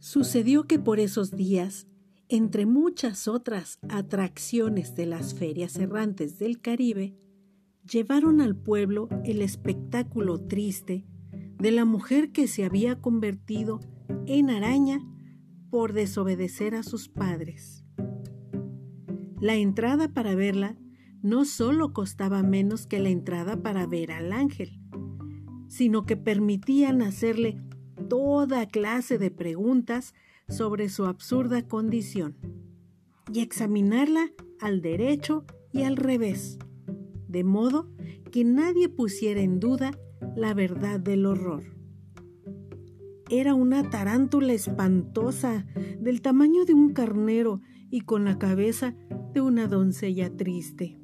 Sucedió que por esos días, entre muchas otras atracciones de las ferias errantes del Caribe, llevaron al pueblo el espectáculo triste de la mujer que se había convertido en araña por desobedecer a sus padres. La entrada para verla no solo costaba menos que la entrada para ver al ángel, sino que permitían hacerle toda clase de preguntas sobre su absurda condición y examinarla al derecho y al revés, de modo que nadie pusiera en duda la verdad del horror. Era una tarántula espantosa, del tamaño de un carnero y con la cabeza de una doncella triste.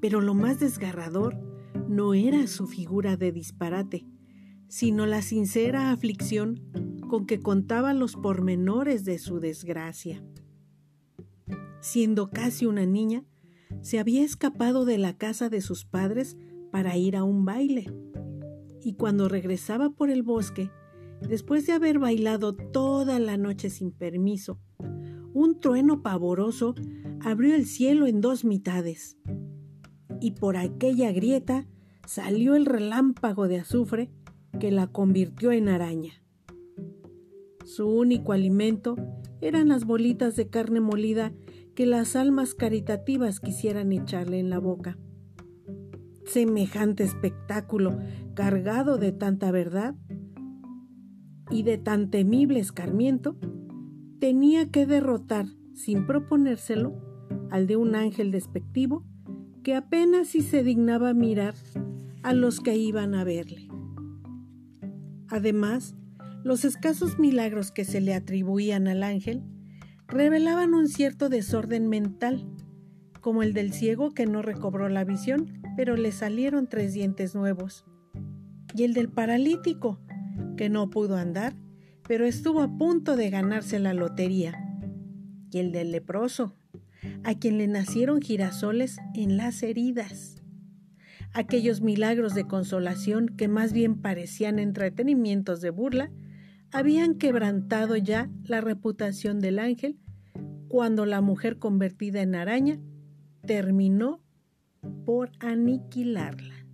Pero lo más desgarrador no era su figura de disparate, sino la sincera aflicción con que contaba los pormenores de su desgracia. Siendo casi una niña, se había escapado de la casa de sus padres para ir a un baile. Y cuando regresaba por el bosque, después de haber bailado toda la noche sin permiso, un trueno pavoroso abrió el cielo en dos mitades. Y por aquella grieta salió el relámpago de azufre que la convirtió en araña. Su único alimento eran las bolitas de carne molida que las almas caritativas quisieran echarle en la boca. Semejante espectáculo, cargado de tanta verdad y de tan temible escarmiento, tenía que derrotar, sin proponérselo, al de un ángel despectivo que apenas si se dignaba mirar a los que iban a verle. Además, los escasos milagros que se le atribuían al ángel revelaban un cierto desorden mental, como el del ciego que no recobró la visión, pero le salieron tres dientes nuevos, y el del paralítico, que no pudo andar, pero estuvo a punto de ganarse la lotería, y el del leproso, a quien le nacieron girasoles en las heridas aquellos milagros de consolación que más bien parecían entretenimientos de burla, habían quebrantado ya la reputación del ángel cuando la mujer convertida en araña terminó por aniquilarla.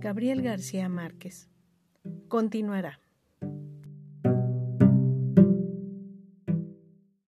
Gabriel García Márquez continuará.